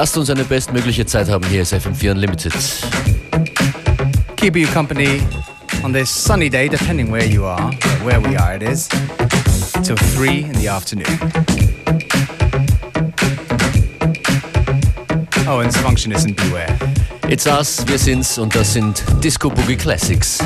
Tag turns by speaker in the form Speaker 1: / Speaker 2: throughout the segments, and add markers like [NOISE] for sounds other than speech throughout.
Speaker 1: Lasst uns eine bestmögliche Zeit haben. Hier ist FM4 Unlimited.
Speaker 2: Keep you company on this sunny day, depending where you are, where we are it is, till 3 in the afternoon. Oh, and Functionist and Beware.
Speaker 1: It's us, wir sind's und das sind Disco Boogie Classics.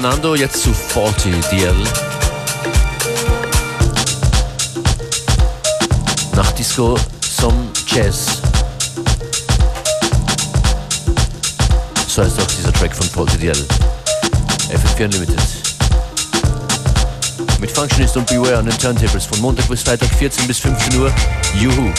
Speaker 1: Fernando jetzt zu 40 DL. Nach Disco som Jazz. So heißt auch dieser Track von 40 DL. FM4 Unlimited. Mit Functionist und Beware an den Turntables von Montag bis Freitag 14 bis 15 Uhr. Juhu!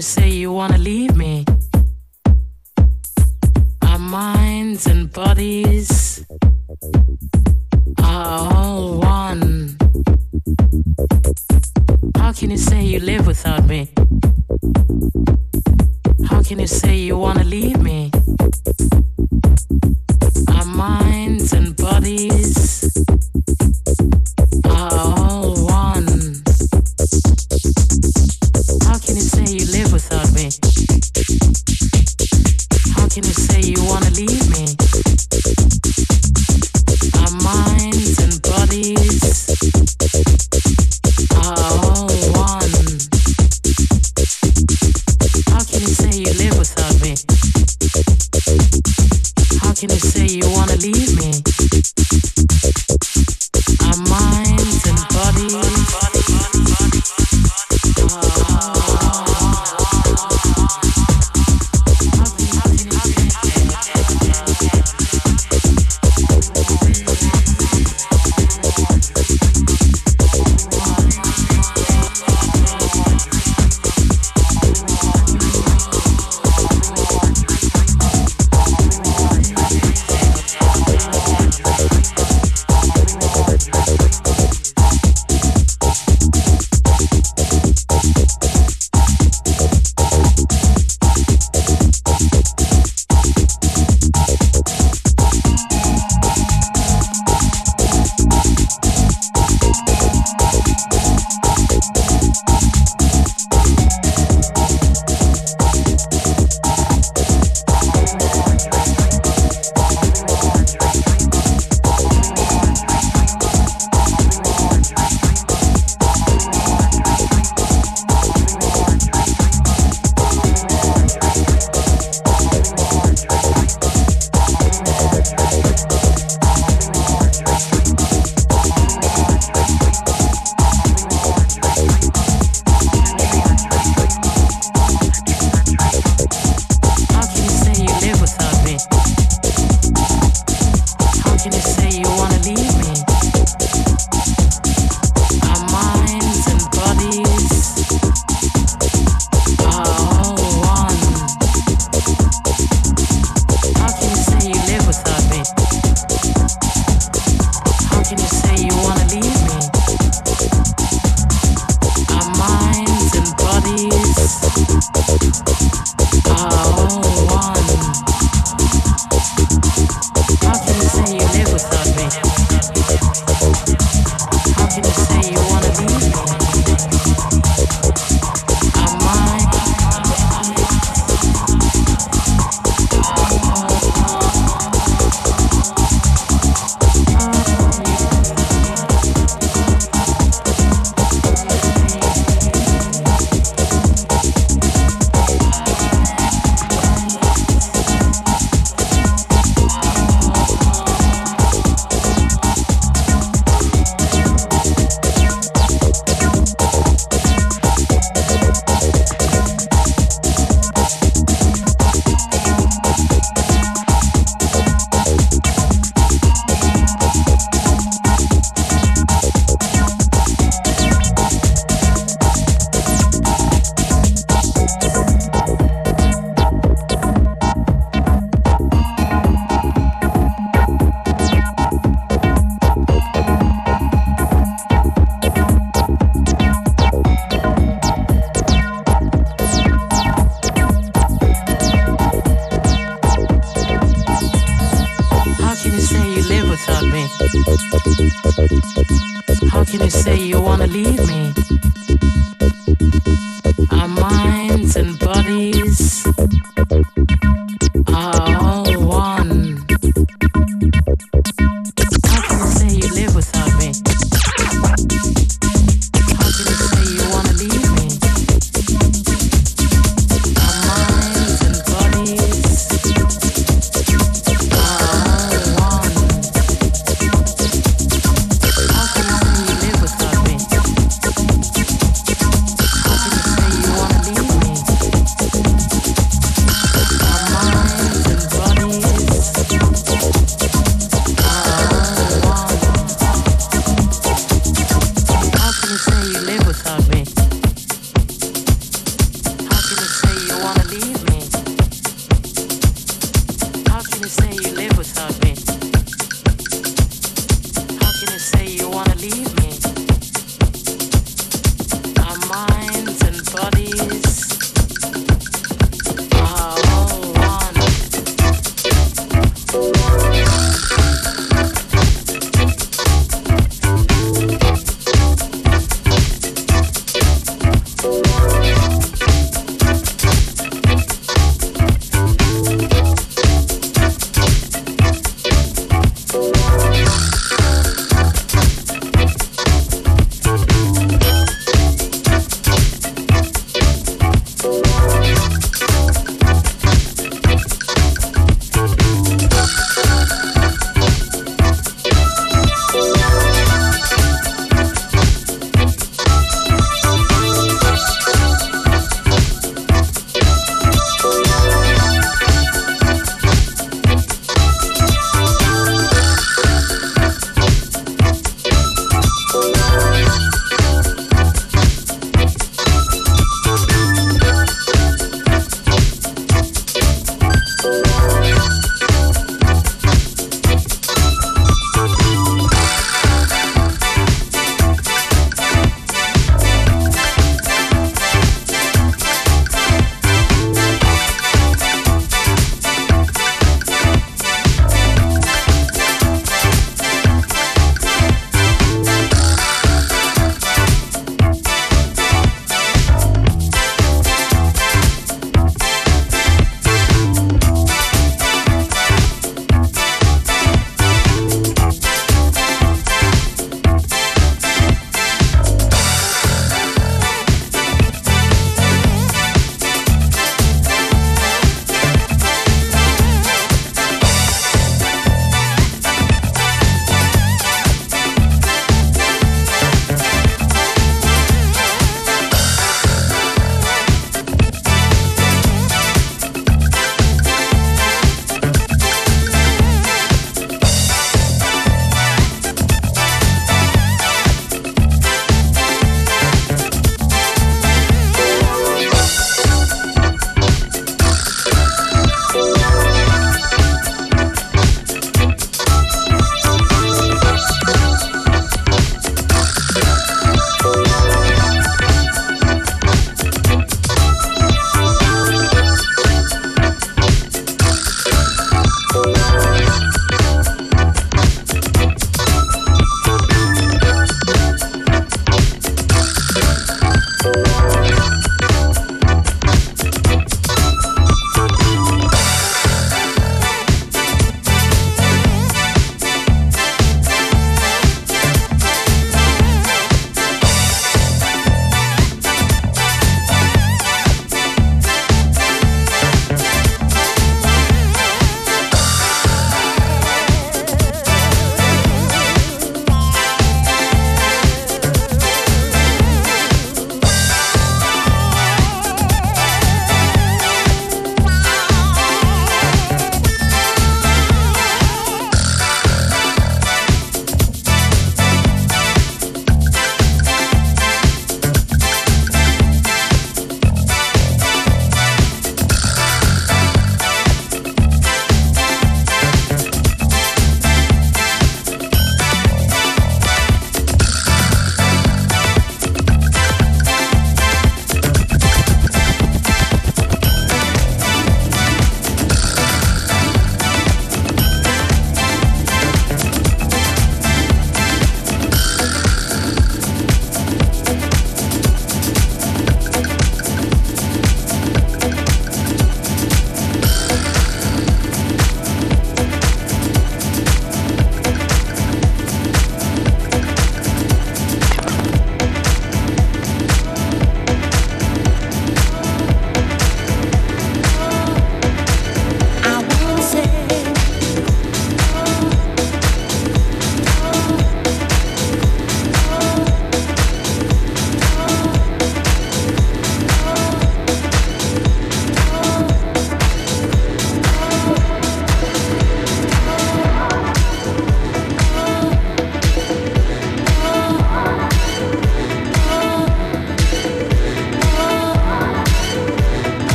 Speaker 3: you say you wanna leave me. Our minds and bodies are all one. How can you say you live without me? How can you say you wanna leave me? Our minds and bodies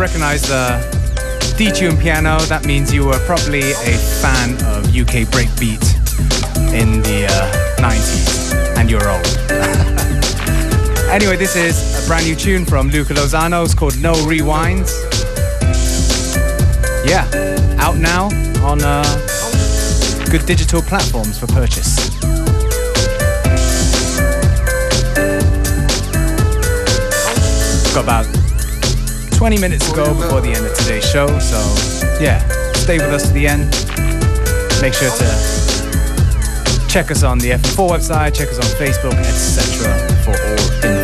Speaker 2: recognize the detune piano, that means you were probably a fan of UK breakbeat in the uh, 90s and you're old. [LAUGHS] anyway, this is a brand new tune from Luca Lozano. It's called No Rewinds. Yeah, out now on uh, good digital platforms for purchase. Got about 20 minutes ago before the end of today's show. So, yeah, stay with us to the end. Make sure to check us on the FM4 website, check us on Facebook, etc. for all